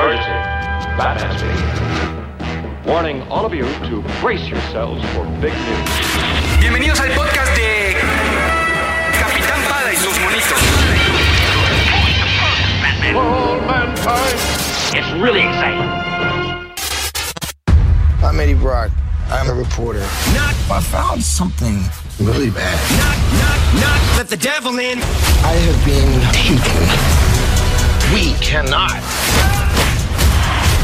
Emergency. Batman speaking. Warning all of you to brace yourselves for big news. Bienvenidos al podcast de Capitán Pada y sus monitos. All mankind. It's really exciting. I'm Eddie Brock. I'm a reporter. Knock, I found something really bad. knock, knock, knock. Let the devil in. I have been taken. We cannot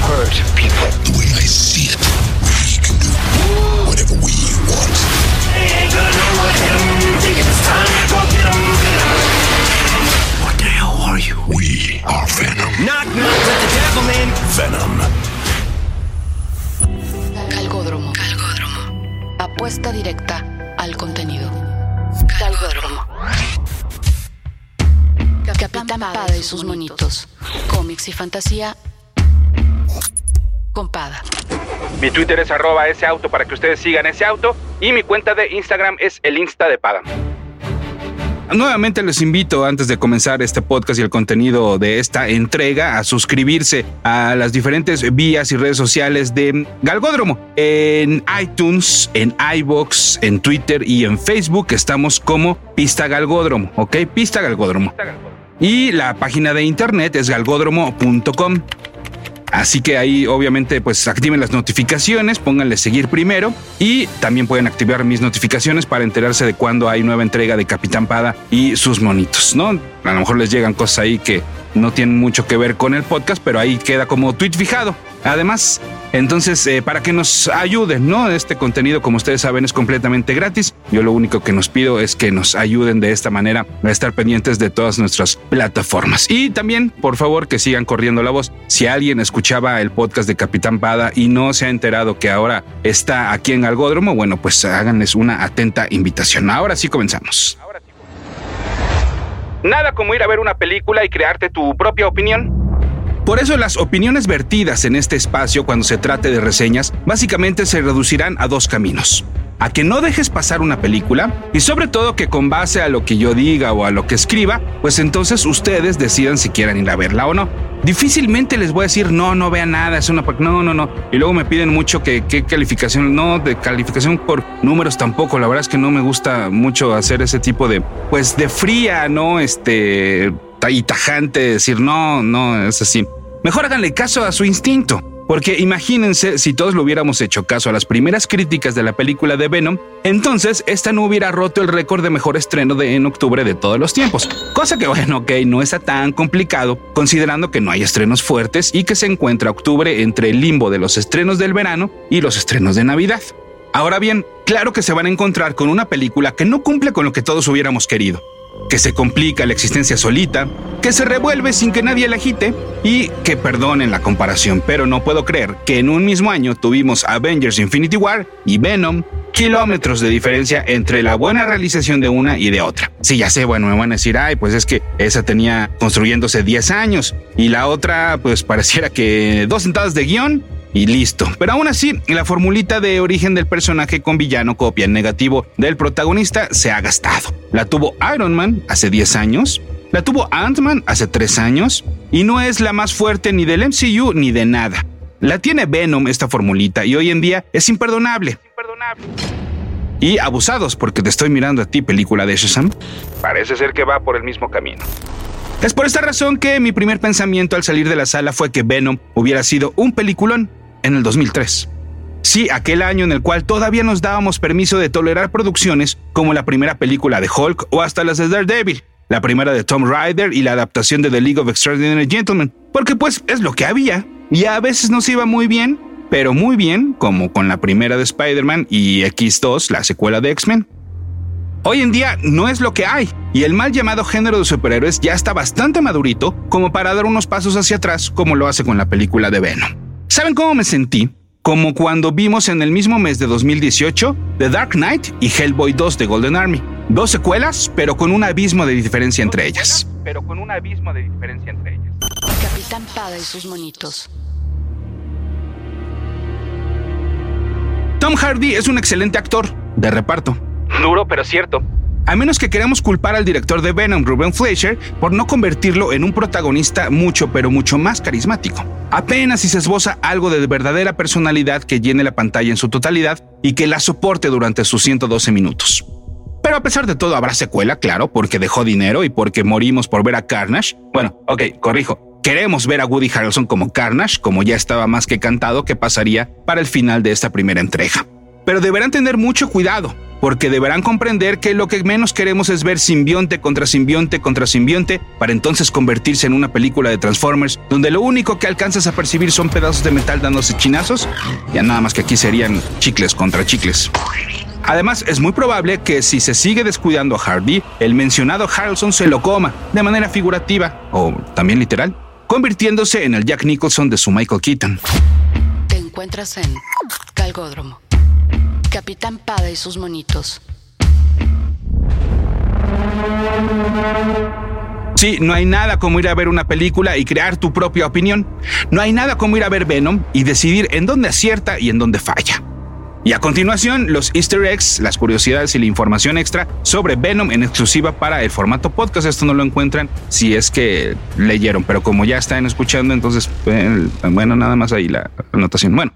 hurt people. The way I see it, we can do whatever we want. What the hell are you? We are Venom. Knock, knock. Let the devil in. Venom. Calgódromo. Calgódromo. Apuesta directa al contenido. Calgódromo. Capitán Pada y sus monitos. Cómics y fantasía. Mi Twitter es arroba ese auto para que ustedes sigan ese auto y mi cuenta de Instagram es el Insta de Pada. Nuevamente les invito antes de comenzar este podcast y el contenido de esta entrega a suscribirse a las diferentes vías y redes sociales de Galgódromo. En iTunes, en iBox, en Twitter y en Facebook estamos como Pista Galgódromo, ¿ok? Pista Galgódromo. Y la página de internet es galgódromo.com. Así que ahí obviamente pues activen las notificaciones, pónganle seguir primero y también pueden activar mis notificaciones para enterarse de cuando hay nueva entrega de Capitán Pada y sus monitos, ¿no? A lo mejor les llegan cosas ahí que no tienen mucho que ver con el podcast, pero ahí queda como tweet fijado. Además, entonces, eh, para que nos ayuden, ¿no? Este contenido, como ustedes saben, es completamente gratis. Yo lo único que nos pido es que nos ayuden de esta manera a estar pendientes de todas nuestras plataformas. Y también, por favor, que sigan corriendo la voz. Si alguien escuchaba el podcast de Capitán Pada y no se ha enterado que ahora está aquí en Algódromo, bueno, pues háganles una atenta invitación. Ahora sí comenzamos. Nada como ir a ver una película y crearte tu propia opinión. Por eso las opiniones vertidas en este espacio cuando se trate de reseñas básicamente se reducirán a dos caminos. A que no dejes pasar una película y sobre todo que con base a lo que yo diga o a lo que escriba, pues entonces ustedes decidan si quieren ir a verla o no. Difícilmente les voy a decir, no, no vean nada, es una... pa-". No, no, no. Y luego me piden mucho que qué calificación, no, de calificación por números tampoco. La verdad es que no me gusta mucho hacer ese tipo de, pues de fría, ¿no? Este, y tajante, decir, no, no, es así. Mejor háganle caso a su instinto. Porque imagínense si todos lo hubiéramos hecho caso a las primeras críticas de la película de Venom, entonces esta no hubiera roto el récord de mejor estreno en octubre de todos los tiempos. Cosa que bueno, ok, no está tan complicado, considerando que no hay estrenos fuertes y que se encuentra octubre entre el limbo de los estrenos del verano y los estrenos de Navidad. Ahora bien, claro que se van a encontrar con una película que no cumple con lo que todos hubiéramos querido que se complica la existencia solita, que se revuelve sin que nadie la agite y que perdonen la comparación, pero no puedo creer que en un mismo año tuvimos Avengers Infinity War y Venom, kilómetros de diferencia entre la buena realización de una y de otra. Sí, ya sé, bueno, me van a decir, ay, pues es que esa tenía construyéndose 10 años y la otra, pues pareciera que dos sentadas de guion y listo. Pero aún así, la formulita de origen del personaje con villano copia en negativo del protagonista se ha gastado. La tuvo Iron Man hace 10 años, la tuvo Ant-Man hace 3 años y no es la más fuerte ni del MCU ni de nada. La tiene Venom esta formulita y hoy en día es imperdonable. Y abusados porque te estoy mirando a ti, película de Shazam. Parece ser que va por el mismo camino. Es por esta razón que mi primer pensamiento al salir de la sala fue que Venom hubiera sido un peliculón en el 2003. Sí, aquel año en el cual todavía nos dábamos permiso de tolerar producciones como la primera película de Hulk o hasta las de Daredevil, la primera de Tom Rider y la adaptación de The League of Extraordinary Gentlemen, porque pues es lo que había y a veces nos iba muy bien, pero muy bien, como con la primera de Spider-Man y X2, la secuela de X-Men. Hoy en día no es lo que hay, y el mal llamado género de superhéroes ya está bastante madurito como para dar unos pasos hacia atrás como lo hace con la película de Venom. ¿Saben cómo me sentí? Como cuando vimos en el mismo mes de 2018 The Dark Knight y Hellboy 2 de Golden Army. Dos secuelas, pero con un abismo de diferencia entre ellas. Pero con un abismo de diferencia entre ellas. Capitán Pada y sus monitos. Tom Hardy es un excelente actor de reparto. Duro, pero cierto. A menos que queramos culpar al director de Venom, Ruben Fleischer, por no convertirlo en un protagonista mucho, pero mucho más carismático. Apenas si se esboza algo de verdadera personalidad que llene la pantalla en su totalidad y que la soporte durante sus 112 minutos. Pero a pesar de todo habrá secuela, claro, porque dejó dinero y porque morimos por ver a Carnage. Bueno, ok, corrijo. Queremos ver a Woody Harrelson como Carnage, como ya estaba más que cantado que pasaría para el final de esta primera entrega. Pero deberán tener mucho cuidado, porque deberán comprender que lo que menos queremos es ver simbionte contra simbionte contra simbionte para entonces convertirse en una película de Transformers donde lo único que alcanzas a percibir son pedazos de metal dándose chinazos, ya nada más que aquí serían chicles contra chicles. Además, es muy probable que si se sigue descuidando a Hardy, el mencionado Harrelson se lo coma, de manera figurativa, o también literal, convirtiéndose en el Jack Nicholson de su Michael Keaton. Te encuentras en Calgódromo. Capitán Pada y sus monitos. Sí, no hay nada como ir a ver una película y crear tu propia opinión. No hay nada como ir a ver Venom y decidir en dónde acierta y en dónde falla. Y a continuación, los easter eggs, las curiosidades y la información extra sobre Venom en exclusiva para el formato podcast. Esto no lo encuentran si es que leyeron, pero como ya están escuchando, entonces, eh, bueno, nada más ahí la anotación. Bueno.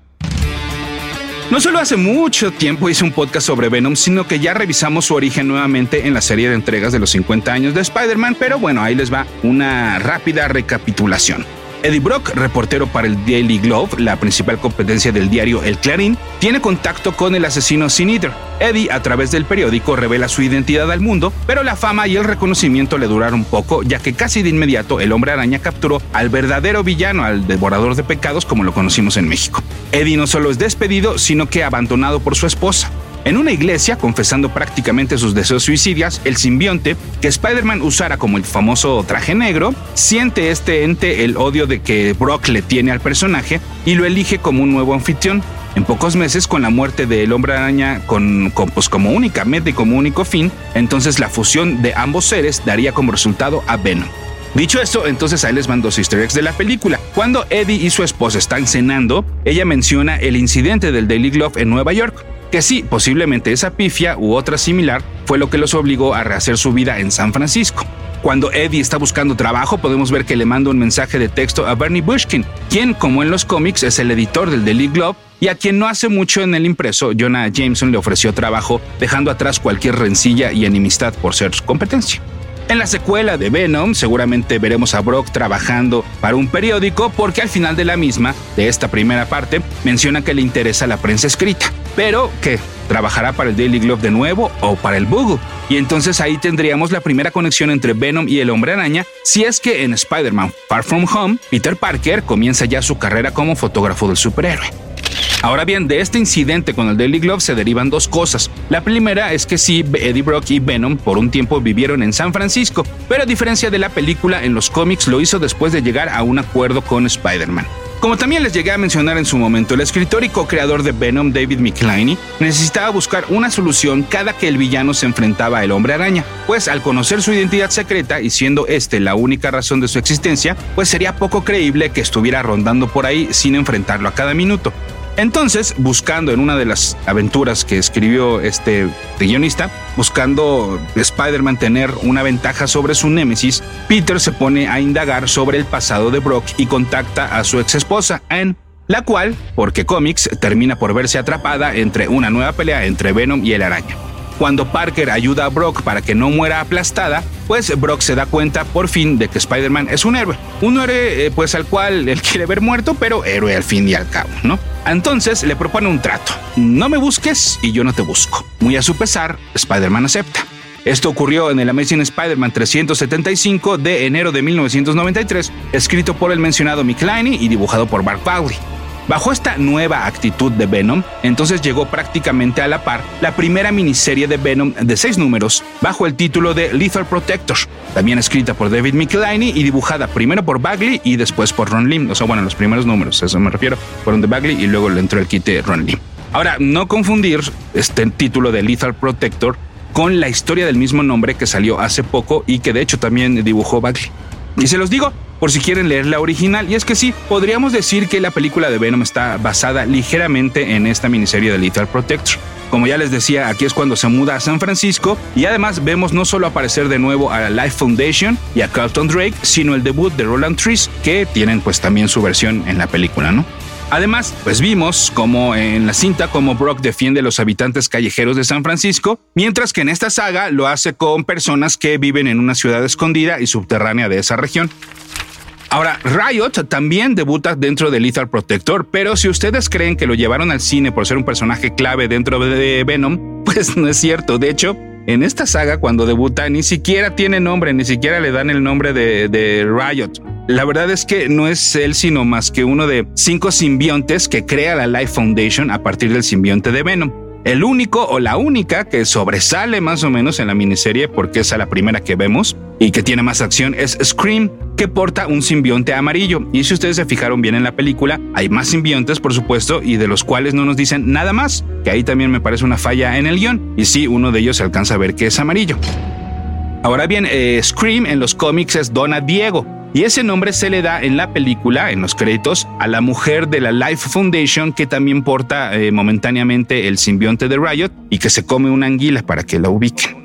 No solo hace mucho tiempo hice un podcast sobre Venom, sino que ya revisamos su origen nuevamente en la serie de entregas de los 50 años de Spider-Man, pero bueno, ahí les va una rápida recapitulación. Eddie Brock, reportero para el Daily Globe, la principal competencia del diario El Clarín, tiene contacto con el asesino Sin Eater. Eddie, a través del periódico, revela su identidad al mundo, pero la fama y el reconocimiento le duraron poco, ya que casi de inmediato el hombre araña capturó al verdadero villano, al devorador de pecados, como lo conocimos en México. Eddie no solo es despedido, sino que abandonado por su esposa. En una iglesia, confesando prácticamente sus deseos suicidas, el simbionte, que Spider-Man usara como el famoso traje negro, siente este ente el odio de que Brock le tiene al personaje y lo elige como un nuevo anfitrión. En pocos meses, con la muerte del hombre araña con, pues, como única meta y como único fin, entonces la fusión de ambos seres daría como resultado a Venom. Dicho esto, entonces ahí les van dos easter eggs de la película. Cuando Eddie y su esposa están cenando, ella menciona el incidente del Daily Glove en Nueva York que sí, posiblemente esa pifia u otra similar fue lo que los obligó a rehacer su vida en San Francisco. Cuando Eddie está buscando trabajo, podemos ver que le manda un mensaje de texto a Bernie Bushkin, quien, como en los cómics, es el editor del Daily Globe y a quien no hace mucho en el impreso, Jonah Jameson le ofreció trabajo, dejando atrás cualquier rencilla y enemistad por ser su competencia. En la secuela de Venom seguramente veremos a Brock trabajando para un periódico porque al final de la misma, de esta primera parte, menciona que le interesa la prensa escrita, pero que trabajará para el Daily Globe de nuevo o para el Bugle. Y entonces ahí tendríamos la primera conexión entre Venom y el hombre araña, si es que en Spider-Man Far From Home, Peter Parker comienza ya su carrera como fotógrafo del superhéroe. Ahora bien, de este incidente con el Daily Glove se derivan dos cosas. La primera es que sí, Eddie Brock y Venom por un tiempo vivieron en San Francisco, pero a diferencia de la película, en los cómics lo hizo después de llegar a un acuerdo con Spider-Man. Como también les llegué a mencionar en su momento, el escritor y co-creador de Venom, David Michelinie, necesitaba buscar una solución cada que el villano se enfrentaba al hombre araña, pues al conocer su identidad secreta y siendo este la única razón de su existencia, pues sería poco creíble que estuviera rondando por ahí sin enfrentarlo a cada minuto. Entonces, buscando en una de las aventuras que escribió este guionista, buscando Spider-Man tener una ventaja sobre su némesis, Peter se pone a indagar sobre el pasado de Brock y contacta a su ex esposa, Anne, la cual, porque cómics, termina por verse atrapada entre una nueva pelea entre Venom y el araña. Cuando Parker ayuda a Brock para que no muera aplastada, pues Brock se da cuenta por fin de que Spider-Man es un héroe. Un héroe eh, pues al cual él quiere ver muerto, pero héroe al fin y al cabo, ¿no? Entonces le propone un trato. No me busques y yo no te busco. Muy a su pesar, Spider-Man acepta. Esto ocurrió en el Amazing Spider-Man 375 de enero de 1993, escrito por el mencionado Mick Liney y dibujado por Mark Bagley. Bajo esta nueva actitud de Venom, entonces llegó prácticamente a la par la primera miniserie de Venom de seis números, bajo el título de Lethal Protector, también escrita por David Michelinie y dibujada primero por Bagley y después por Ron Lim. O sea, bueno, los primeros números, a eso me refiero, fueron de Bagley y luego le entró el de Ron Lim. Ahora, no confundir este título de Lethal Protector con la historia del mismo nombre que salió hace poco y que de hecho también dibujó Bagley. Y se los digo por si quieren leer la original. Y es que sí, podríamos decir que la película de Venom está basada ligeramente en esta miniserie de Lethal Protector. Como ya les decía, aquí es cuando se muda a San Francisco y además vemos no solo aparecer de nuevo a la Life Foundation y a Carlton Drake, sino el debut de Roland Trees, que tienen pues también su versión en la película, ¿no? Además, pues vimos como en la cinta como Brock defiende a los habitantes callejeros de San Francisco, mientras que en esta saga lo hace con personas que viven en una ciudad escondida y subterránea de esa región. Ahora, Riot también debuta dentro de Lethal Protector, pero si ustedes creen que lo llevaron al cine por ser un personaje clave dentro de Venom, pues no es cierto. De hecho, en esta saga, cuando debuta, ni siquiera tiene nombre, ni siquiera le dan el nombre de, Riot. La verdad es que no es él sino más que uno de cinco simbiontes que crea la Life Foundation a partir del simbionte de Venom. El único o la única que sobresale más o menos en la miniserie, porque es la primera que vemos y que tiene más acción, es Scream, que porta un simbionte amarillo. Y si ustedes se fijaron bien en la película, hay más simbiontes, por supuesto, y de los cuales no nos dicen nada más, que ahí también me parece una falla en el guion. Y sí, uno de ellos se alcanza a ver que es amarillo. Ahora bien, eh, Scream en los cómics es Donna Diego, y ese nombre se le da en la película, en los créditos, a la mujer de la Life Foundation que también porta eh, momentáneamente el simbionte de Riot y que se come una anguila para que la ubiquen.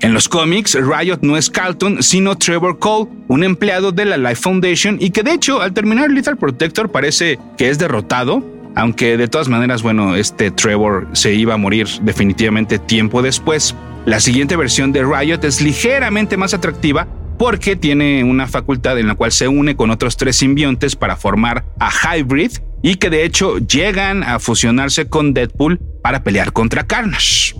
En los cómics, Riot no es Carlton, sino Trevor Cole, un empleado de la Life Foundation y que de hecho al terminar Lethal Protector parece que es derrotado, aunque de todas maneras, bueno, este Trevor se iba a morir definitivamente tiempo después. La siguiente versión de Riot es ligeramente más atractiva porque tiene una facultad en la cual se une con otros tres simbiontes para formar a Hybrid y que de hecho llegan a fusionarse con Deadpool para pelear contra Carnage.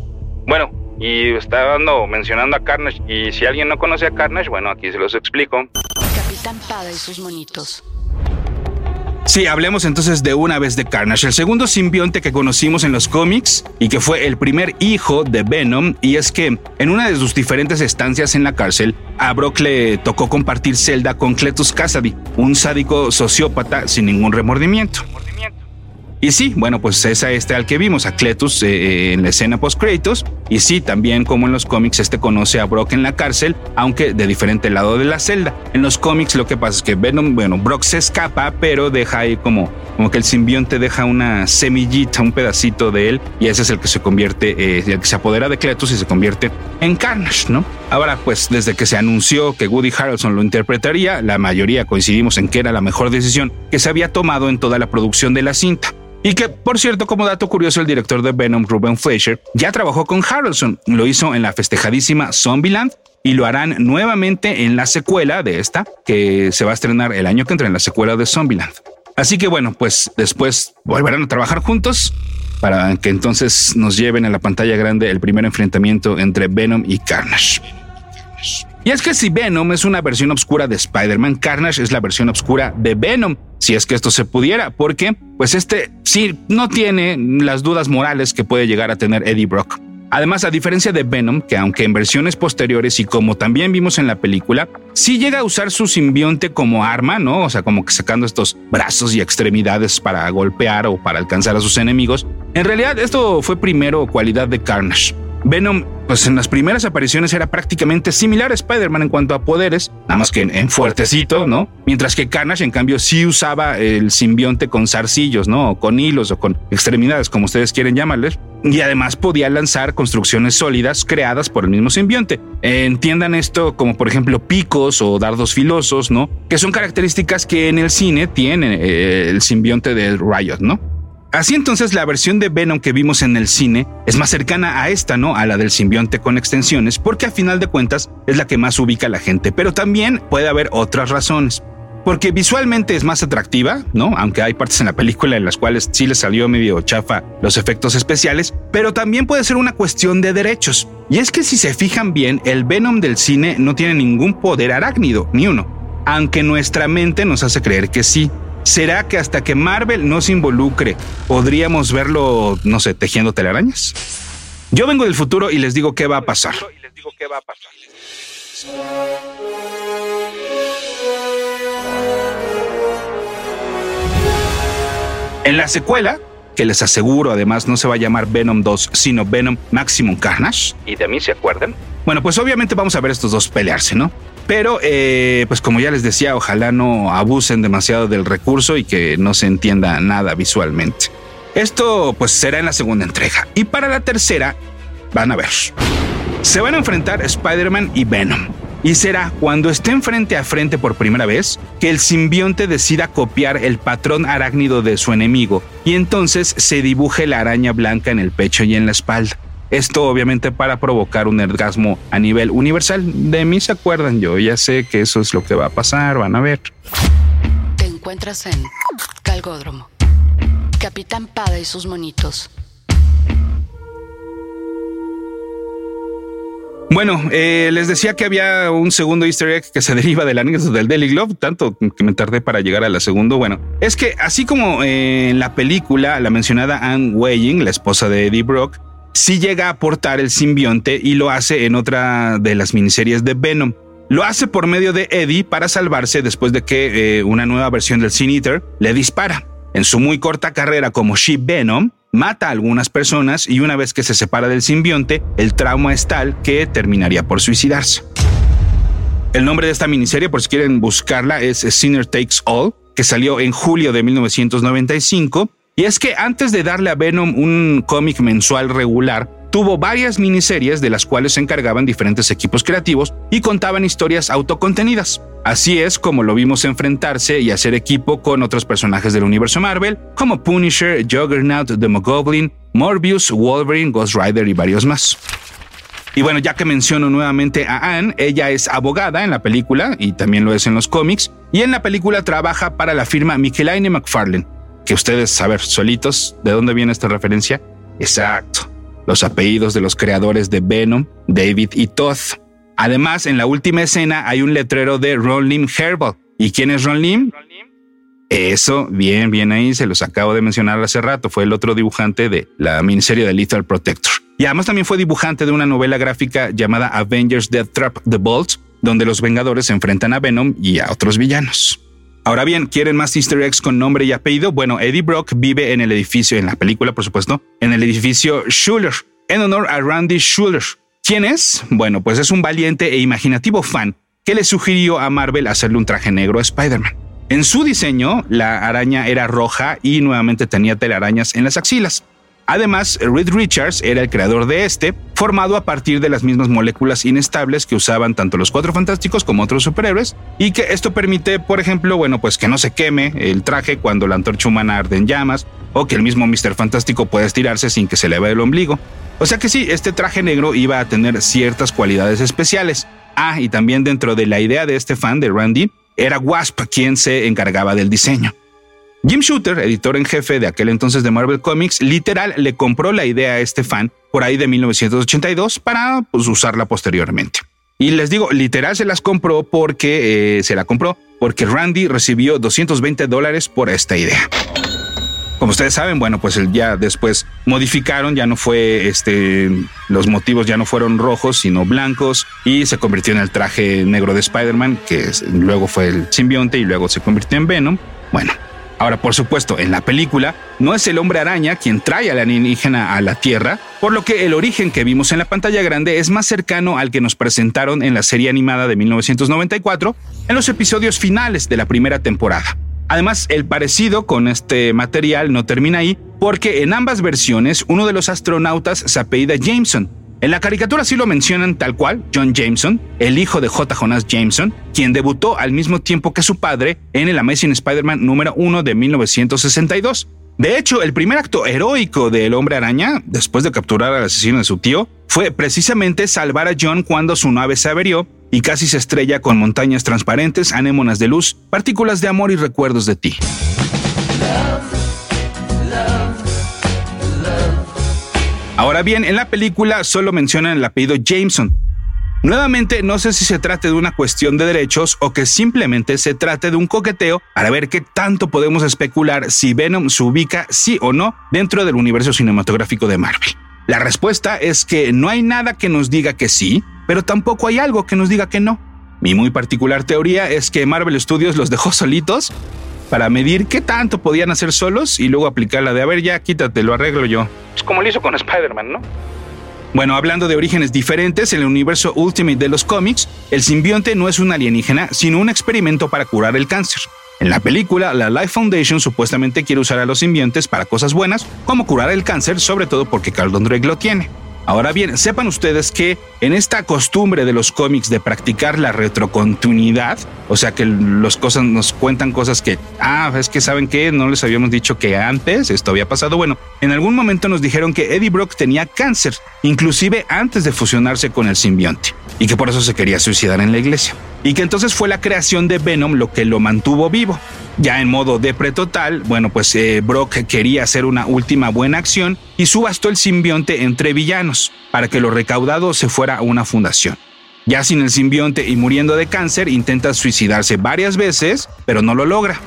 Bueno, y estando mencionando a Carnage y si alguien no conoce a Carnage, bueno, aquí se los explico. Capitán Pada y sus monitos. Sí, hablemos entonces de una vez de Carnage, el segundo simbionte que conocimos en los cómics y que fue el primer hijo de Venom, y es que en una de sus diferentes estancias en la cárcel, a Brock le tocó compartir celda con Cletus Cassidy, un sádico sociópata sin ningún remordimiento. Y sí, bueno, pues es a este al que vimos, a Cletus eh, eh, en la escena post-créditos. Y sí, también como en los cómics, este conoce a Brock en la cárcel, aunque de diferente lado de la celda. En los cómics lo que pasa es que Venom, bueno, Brock se escapa, pero deja ahí como, como que el simbionte deja una semillita, un pedacito de él, y ese es el que se convierte, eh, el que se apodera de Cletus y se convierte en Carnage, ¿no? Ahora, pues desde que se anunció que Woody Harrelson lo interpretaría, la mayoría coincidimos en que era la mejor decisión que se había tomado en toda la producción de la cinta. Y que, por cierto, como dato curioso, el director de Venom, Ruben Fleischer, ya trabajó con Harrelson. Lo hizo en la festejadísima Zombieland y lo harán nuevamente en la secuela de esta, que se va a estrenar el año que entra en la secuela de Zombieland. Así que bueno, pues después volverán a trabajar juntos para que entonces nos lleven a la pantalla grande el primer enfrentamiento entre Venom y Carnage. Y es que si Venom es una versión oscura de Spider-Man, Carnage es la versión oscura de Venom, si es que esto se pudiera, porque pues este sí no tiene las dudas morales que puede llegar a tener Eddie Brock. Además, a diferencia de Venom, que aunque en versiones posteriores y como también vimos en la película, sí llega a usar su simbionte como arma, ¿no? O sea, como que sacando estos brazos y extremidades para golpear o para alcanzar a sus enemigos. En realidad, esto fue primero cualidad de Carnage. Venom, pues en las primeras apariciones era prácticamente similar a Spider-Man en cuanto a poderes, nada más que en, fuertecito, ¿no? Mientras que Carnage, en cambio, sí usaba el simbionte con zarcillos, ¿no? O con hilos o con extremidades, como ustedes quieren llamarles. Y además podía lanzar construcciones sólidas creadas por el mismo simbionte. Entiendan esto como, por ejemplo, picos o dardos filosos, ¿no? Que son características que en el cine tiene eh, el simbionte de Riot, ¿no? Así entonces la versión de Venom que vimos en el cine es más cercana a esta, ¿no? A la del simbionte con extensiones, porque a final de cuentas es la que más ubica a la gente, pero también puede haber otras razones. Porque visualmente es más atractiva, ¿no? Aunque hay partes en la película en las cuales sí le salió medio chafa los efectos especiales, pero también puede ser una cuestión de derechos. Y es que si se fijan bien, el Venom del cine no tiene ningún poder arácnido, ni uno. Aunque nuestra mente nos hace creer que sí. ¿Será que hasta que Marvel no se involucre podríamos verlo, no sé, tejiendo telarañas? Yo vengo del futuro y les digo qué va a pasar. En la secuela, que les aseguro además no se va a llamar Venom 2, sino Venom Maximum Carnage. ¿Y de mí se acuerdan? Bueno, pues obviamente vamos a ver estos dos pelearse, ¿no? Pero, eh, pues como ya les decía, ojalá no abusen demasiado del recurso y que no se entienda nada visualmente. Esto pues será en la segunda entrega. Y para la tercera, van a ver. Se van a enfrentar Spider-Man y Venom. Y será cuando estén frente a frente por primera vez que el simbionte decida copiar el patrón arácnido de su enemigo y entonces se dibuje la araña blanca en el pecho y en la espalda. Esto obviamente para provocar un orgasmo a nivel universal. De mí se acuerdan, yo ya sé que eso es lo que va a pasar, van a ver. Te encuentras en Calgódromo. Capitán Pada y sus monitos. Bueno, eh, les decía que había un segundo easter egg que se deriva del anécdota del Daily Glove, tanto que me tardé para llegar a la segunda. Bueno, es que así como eh, en la película, la mencionada Anne Weying, la esposa de Eddie Brock, sí llega a aportar el simbionte y lo hace en otra de las miniseries de Venom. Lo hace por medio de Eddie para salvarse después de que eh, una nueva versión del Sin Eater le dispara. En su muy corta carrera como She Venom, mata a algunas personas y una vez que se separa del simbionte, el trauma es tal que terminaría por suicidarse. El nombre de esta miniserie, por si quieren buscarla, es Sinner Takes All, que salió en julio de 1995. Y es que antes de darle a Venom un cómic mensual regular, tuvo varias miniseries de las cuales se encargaban diferentes equipos creativos y contaban historias autocontenidas. Así es como lo vimos enfrentarse y hacer equipo con otros personajes del universo Marvel, como Punisher, Juggernaut, Demogoblin, Morbius, Wolverine, Ghost Rider y varios más. Y bueno, ya que menciono nuevamente a Anne, ella es abogada en la película y también lo es en los cómics, y en la película trabaja para la firma Michelaine McFarlane, que ustedes, a ver, solitos, ¿de dónde viene esta referencia? Exacto los apellidos de los creadores de Venom, David y Todd. Además, en la última escena hay un letrero de Ron Lim Herbal. ¿Y quién es Ron Lim? Eso, bien, bien ahí, se los acabo de mencionar hace rato, fue el otro dibujante de la miniserie de Lethal Protector. Y además también fue dibujante de una novela gráfica llamada Avengers Death Trap The Bolts, donde los Vengadores se enfrentan a Venom y a otros villanos. Ahora bien, ¿quieren más easter eggs con nombre y apellido? Bueno, Eddie Brock vive en el edificio, en la película por supuesto, en el edificio Schuller, en honor a Randy Schuller. ¿Quién es? Bueno, pues es un valiente e imaginativo fan que le sugirió a Marvel hacerle un traje negro a Spider-Man. En su diseño, la araña era roja y nuevamente tenía telarañas en las axilas. Además, Reed Richards era el creador de este, formado a partir de las mismas moléculas inestables que usaban tanto los Cuatro Fantásticos como otros superhéroes, y que esto permite, por ejemplo, bueno, pues que no se queme el traje cuando la antorcha humana arde en llamas, o que el mismo Mr. Fantástico pueda estirarse sin que se le vea el ombligo. O sea que sí, este traje negro iba a tener ciertas cualidades especiales. Ah, y también dentro de la idea de este fan de Randy, era Wasp quien se encargaba del diseño. Jim Shooter, editor en jefe de aquel entonces de Marvel Comics, literal le compró la idea a este fan por ahí de 1982 para pues, usarla posteriormente. Y les digo, literal se las compró porque eh, se la compró porque Randy recibió 220 dólares por esta idea. Como ustedes saben, bueno, pues ya después modificaron, ya no fue este, los motivos ya no fueron rojos, sino blancos, y se convirtió en el traje negro de Spider-Man, que luego fue el simbionte y luego se convirtió en Venom. Bueno, Ahora, por supuesto, en la película no es el hombre araña quien trae al alienígena a la Tierra, por lo que el origen que vimos en la pantalla grande es más cercano al que nos presentaron en la serie animada de 1994 en los episodios finales de la primera temporada. Además, el parecido con este material no termina ahí, porque en ambas versiones uno de los astronautas se apellida Jameson, en la caricatura sí lo mencionan tal cual, John Jameson, el hijo de J. Jonas Jameson, quien debutó al mismo tiempo que su padre en el Amazing Spider-Man número 1 de 1962. De hecho, el primer acto heroico del hombre araña, después de capturar al asesino de su tío, fue precisamente salvar a John cuando su nave se averió y casi se estrella con montañas transparentes, anémonas de luz, partículas de amor y recuerdos de ti. Ahora bien, en la película solo mencionan el apellido Jameson. Nuevamente, no sé si se trate de una cuestión de derechos o que simplemente se trate de un coqueteo para ver qué tanto podemos especular si Venom se ubica sí o no dentro del universo cinematográfico de Marvel. La respuesta es que no hay nada que nos diga que sí, pero tampoco hay algo que nos diga que no. Mi muy particular teoría es que Marvel Studios los dejó solitos para medir qué tanto podían hacer solos y luego aplicar la de, a ver, ya quítate, lo arreglo yo. Es como lo hizo con Spider-Man, ¿no? Bueno, hablando de orígenes diferentes, en el universo Ultimate de los cómics, el simbionte no es un alienígena, sino un experimento para curar el cáncer. En la película, la Life Foundation supuestamente quiere usar a los simbiontes para cosas buenas, como curar el cáncer, sobre todo porque Carlton Drake lo tiene. Ahora bien, sepan ustedes que en esta costumbre de los cómics de practicar la retrocontinuidad, o sea que los cosas nos cuentan cosas que, ah, es que saben que no les habíamos dicho que antes esto había pasado. Bueno, en algún momento nos dijeron que Eddie Brock tenía cáncer, inclusive antes de fusionarse con el simbionte, y que por eso se quería suicidar en la iglesia. Y que entonces fue la creación de Venom lo que lo mantuvo vivo. Ya en modo depre total, bueno, pues eh, Brock quería hacer una última buena acción y subastó el simbionte entre villanos para que lo recaudado se fuera a una fundación. Ya sin el simbionte y muriendo de cáncer, intenta suicidarse varias veces, pero no lo logra.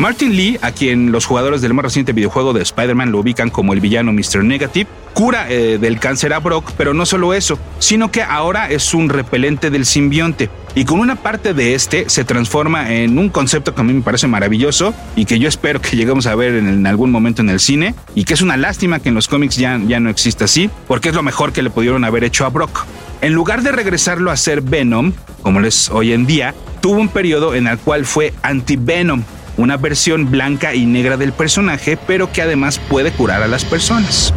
Martin Lee, a quien los jugadores del más reciente videojuego de Spider-Man lo ubican como el villano Mr. Negative, cura eh, del cáncer a Brock, pero no solo eso, sino que ahora es un repelente del simbionte y con una parte de este se transforma en un concepto que a mí me parece maravilloso y que yo espero que lleguemos a ver en, algún momento en el cine y que es una lástima que en los cómics ya, ya no exista así, porque es lo mejor que le pudieron haber hecho a Brock. En lugar de regresarlo a ser Venom, como es hoy en día, tuvo un periodo en el cual fue anti-Venom, una versión blanca y negra del personaje, pero que además puede curar a las personas.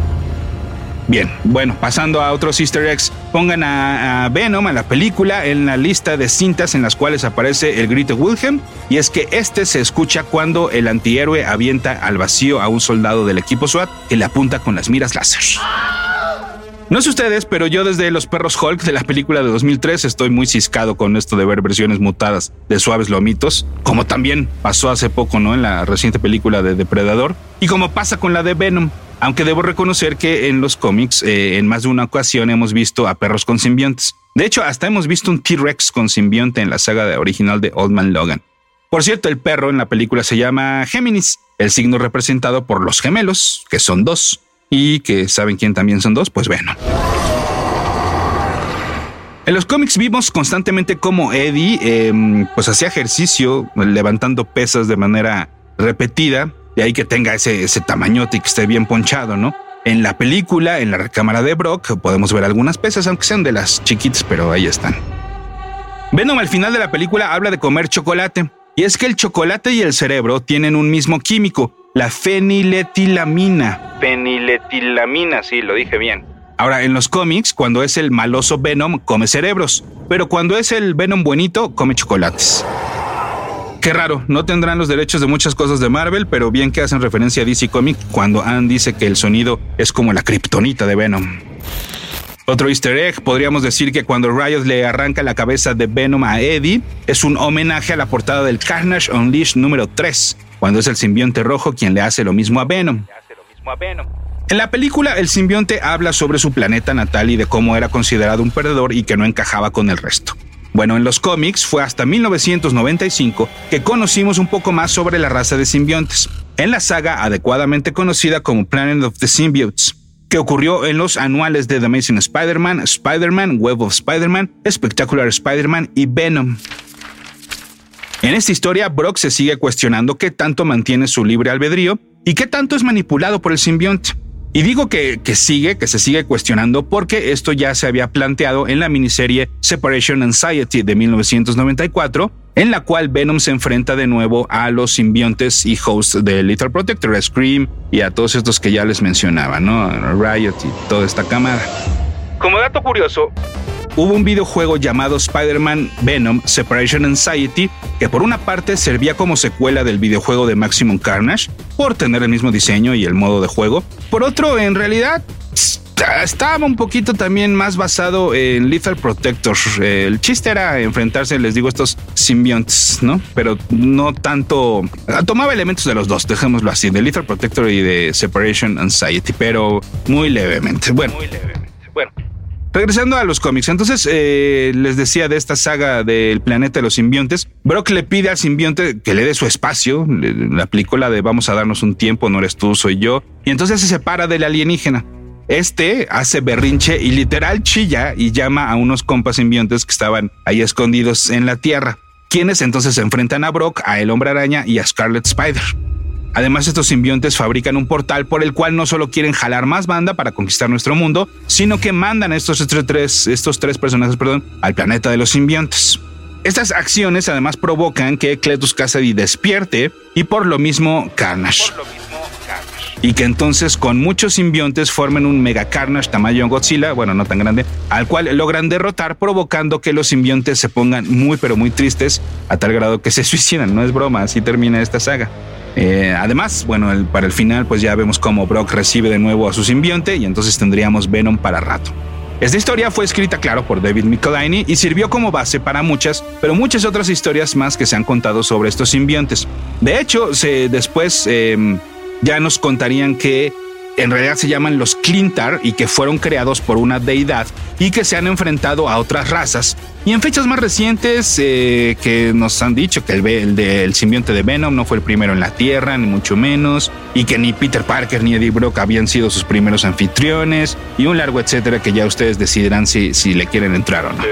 Bien, bueno, pasando a otros easter eggs, pongan a, Venom, a la película, en la lista de cintas en las cuales aparece el grito Wilhelm, y es que este se escucha cuando el antihéroe avienta al vacío a un soldado del equipo SWAT que le apunta con las miras láser. No sé ustedes, pero yo desde Los Perros Hulk de la película de 2003 estoy muy ciscado con esto de ver versiones mutadas de suaves lomitos, como también pasó hace poco, ¿no? En la reciente película de Depredador, y como pasa con la de Venom. Aunque debo reconocer que en los cómics, eh, en más de una ocasión hemos visto a perros con simbiontes. De hecho, hasta hemos visto un T-Rex con simbionte en la saga original de Old Man Logan. Por cierto, el perro en la película se llama Géminis, el signo representado por los gemelos, que son dos y que saben quién también son dos, pues bueno. En los cómics vimos constantemente cómo Eddie em, pues hacía ejercicio levantando pesas de manera repetida, de ahí que tenga ese, ese tamañote y que esté bien ponchado, ¿no? En la película, en la recámara de Brock, podemos ver algunas pesas, aunque sean de las chiquitas, pero ahí están. Venom al final de la película habla de comer chocolate, y es que el chocolate y el cerebro tienen un mismo químico, la feniletilamina. Feniletilamina, sí, lo dije bien. Ahora, en los cómics, cuando es el maloso Venom, come cerebros, pero cuando es el Venom buenito, come chocolates. Qué raro, no tendrán los derechos de muchas cosas de Marvel, pero bien que hacen referencia a DC Comics cuando Anne dice que el sonido es como la kriptonita de Venom. Otro easter egg, podríamos decir que cuando Riot le arranca la cabeza de Venom a Eddie, es un homenaje a la portada del Carnage Unleashed número 3, cuando es el simbionte rojo quien le hace lo mismo a Venom. En la película, el simbionte habla sobre su planeta natal y de cómo era considerado un perdedor y que no encajaba con el resto. Bueno, en los cómics fue hasta 1995 que conocimos un poco más sobre la raza de simbiontes, en la saga adecuadamente conocida como Planet of the Symbiotes, que ocurrió en los anuales de The Amazing Spider-Man, Spider-Man, Web of Spider-Man, Spectacular Spider-Man y Venom. En esta historia, Brock se sigue cuestionando qué tanto mantiene su libre albedrío y qué tanto es manipulado por el simbionte. Y digo que, que, sigue, que se sigue cuestionando porque esto ya se había planteado en la miniserie Separation Anxiety de 1994, en la cual Venom se enfrenta de nuevo a los simbiontes y hosts de Little Protector, a Scream y a todos estos que ya les mencionaba, ¿no? Riot y toda esta camada. Como dato curioso, hubo un videojuego llamado Spider-Man Venom Separation Anxiety, que por una parte servía como secuela del videojuego de Maximum Carnage, por tener el mismo diseño y el modo de juego. Por otro, en realidad, estaba un poquito también más basado en Lethal Protector. El chiste era enfrentarse, les digo, estos simbiontes, ¿no? Pero no tanto. Tomaba elementos de los dos, dejémoslo así, de Lethal Protector y de Separation Anxiety, pero muy levemente. Bueno, muy levemente. Bueno. Regresando a los cómics, entonces eh, les decía de esta saga del planeta de los simbiontes, Brock le pide al simbionte que le dé su espacio, le, aplicó la de vamos a darnos un tiempo, no eres tú, soy yo, y entonces se separa del alienígena. Este hace berrinche y literal chilla y llama a unos compas simbiontes que estaban ahí escondidos en la Tierra, quienes entonces se enfrentan a Brock, a el hombre araña y a Scarlet Spider. Además, estos simbiontes fabrican un portal por el cual no solo quieren jalar más banda para conquistar nuestro mundo, sino que mandan a estos tres, estos tres personajes perdón, al planeta de los simbiontes. Estas acciones además provocan que Cletus Cassidy despierte y por lo mismo Carnage. Y que entonces con muchos simbiontes formen un mega Carnage tamaño Godzilla, bueno, no tan grande, al cual logran derrotar provocando que los simbiontes se pongan muy pero muy tristes a tal grado que se suicidan. No es broma, así termina esta saga. Eh, además, bueno, para el final pues ya vemos cómo Brock recibe de nuevo a su simbionte y entonces tendríamos Venom para rato. Esta historia fue escrita, claro, por David Michelinie y sirvió como base para muchas, pero muchas otras historias más que se han contado sobre estos simbiontes. De hecho, después em, ya nos contarían que en realidad se llaman los Clintar y que fueron creados por una deidad y que se han enfrentado a otras razas. Y en fechas más recientes eh, que nos han dicho que el, el, simbionte de Venom no fue el primero en la Tierra, ni mucho menos, y que ni Peter Parker ni Eddie Brock habían sido sus primeros anfitriones, y un largo etcétera que ya ustedes decidirán si, si le quieren entrar o no.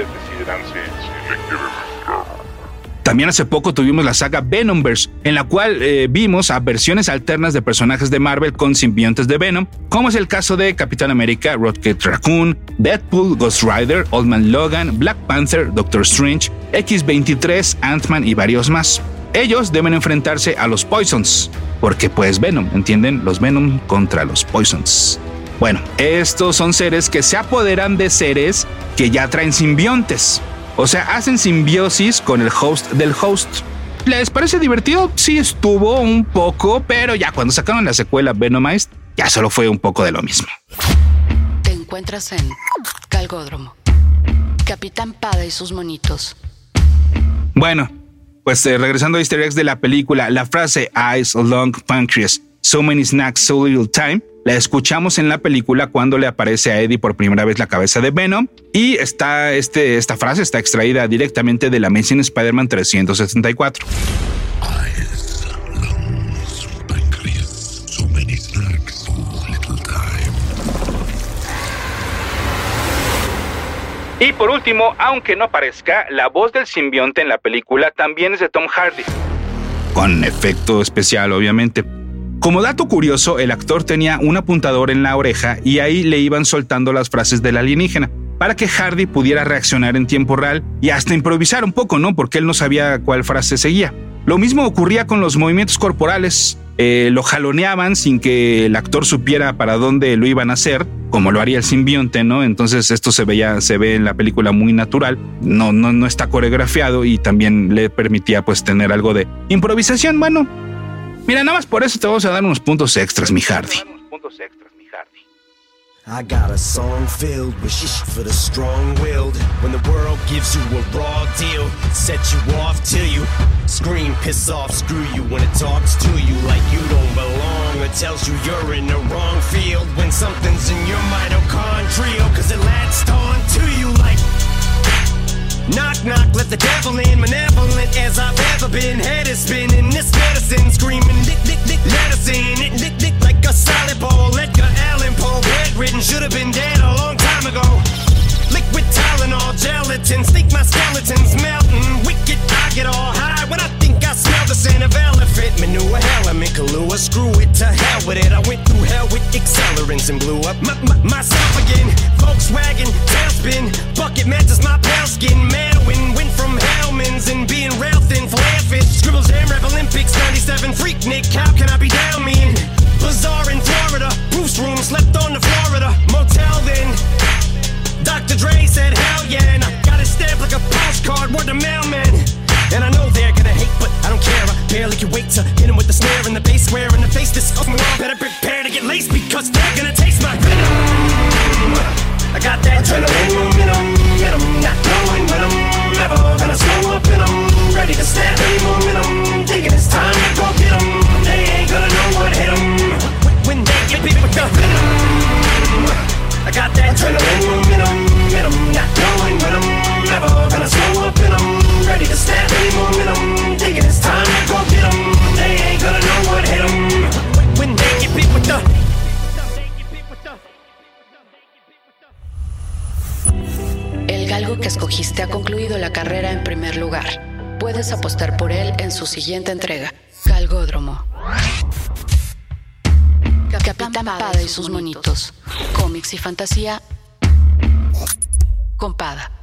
También hace poco tuvimos la saga Venomverse, en la cual eh, vimos a versiones alternas de personajes de Marvel con simbiontes de Venom, como es el caso de Capitán América, Rocket Raccoon, Deadpool, Ghost Rider, Old Man Logan, Black Panther, Doctor Strange, X-23, Ant-Man y varios más. Ellos deben enfrentarse a los Poisons, porque pues Venom, ¿entienden? Los Venom contra los Poisons. Bueno, estos son seres que se apoderan de seres que ya traen simbiontes. O sea, hacen simbiosis con el host del host. ¿Les parece divertido? Sí estuvo un poco, pero ya cuando sacaron la secuela Venomized, ya solo fue un poco de lo mismo. Te encuentras en Calgódromo. Capitán Pada y sus monitos. Bueno, pues eh, regresando a easter eggs de la película, la frase Eyes Long Pancreas, So Many Snacks, So Little Time, la escuchamos en la película cuando le aparece a Eddie por primera vez la cabeza de Venom y está este, esta frase está extraída directamente de la Amazing Spider-Man 374. Y por último, aunque no parezca, la voz del simbionte en la película también es de Tom Hardy. Con efecto especial, obviamente. Como dato curioso, el actor tenía un apuntador en la oreja y ahí le iban soltando las frases del alienígena para que Hardy pudiera reaccionar en tiempo real y hasta improvisar un poco, ¿no? Porque él no sabía cuál frase seguía. Lo mismo ocurría con los movimientos corporales. Eh, lo jaloneaban sin que el actor supiera para dónde lo iban a hacer, como lo haría el simbionte, ¿no? Entonces esto se veía, se ve en la película muy natural, no, no, no está coreografiado y también le permitía pues tener algo de improvisación, bueno. Mira, nada más por eso te vamos a dar unos puntos extras, mi Hardy. I got a song filled with shit for the strong-willed. When the world gives you a raw deal, set you off till you scream, piss off, screw you. When it talks to you like you don't belong, or tells you you're in the wrong field. When something's in your mitochondrial, Knock, knock, let the devil in. Malevolent as I've ever been. Head is spinning. This medicine screaming. Dick, dick, dick, in. It dick, dick like a solid ball. Edgar Allan Poe. Bedridden. Should have been dead a long time ago. Liquid Tylenol, gelatin. Think my skeleton's melting. Wicked, I get all high when I think I smell the scent of elephant manure. Hell, I'm in Kahlua. Screw it to hell with it. I went through hell with accelerants and blew up my, my, myself again. Volkswagen, tailspin. Bucket matches my pale skin. Manwin, went from Hellman's and being rail thin. Flare fit. Scribbles Jam Rap Olympics 97. Freak Nick, how can I be down mean? Bazaar in Florida. Bruce room, slept on the Florida motel then. Dr. Dre said, hell yeah, and I got it stamped like a postcard, word to mailman. And I know they're gonna hate, but I don't care. I barely can wait to hit him with the snare and the bass square in the face. This off my wall, better prepare to get laced because they're gonna taste my venom. I got that adrenaline momentum, momentum, not knowing when I'm ever gonna slow up and I'm ready to snap any momentum. Thinking it's time to go get get 'em. They ain't gonna know what hit 'em when they get beat with the venom. I got that adrenaline momentum, momentum, not knowing when I'm ever gonna slow up and I'm ready to snap any momentum. Thinking it's time to go get 'em. They ain't gonna know what hit 'em when they get beat with the. El galgo que escogiste ha concluido la carrera en primer lugar. Puedes apostar por él en su siguiente entrega, Galgódromo. Capitán Pada y sus monitos. Cómics y fantasía con Pada.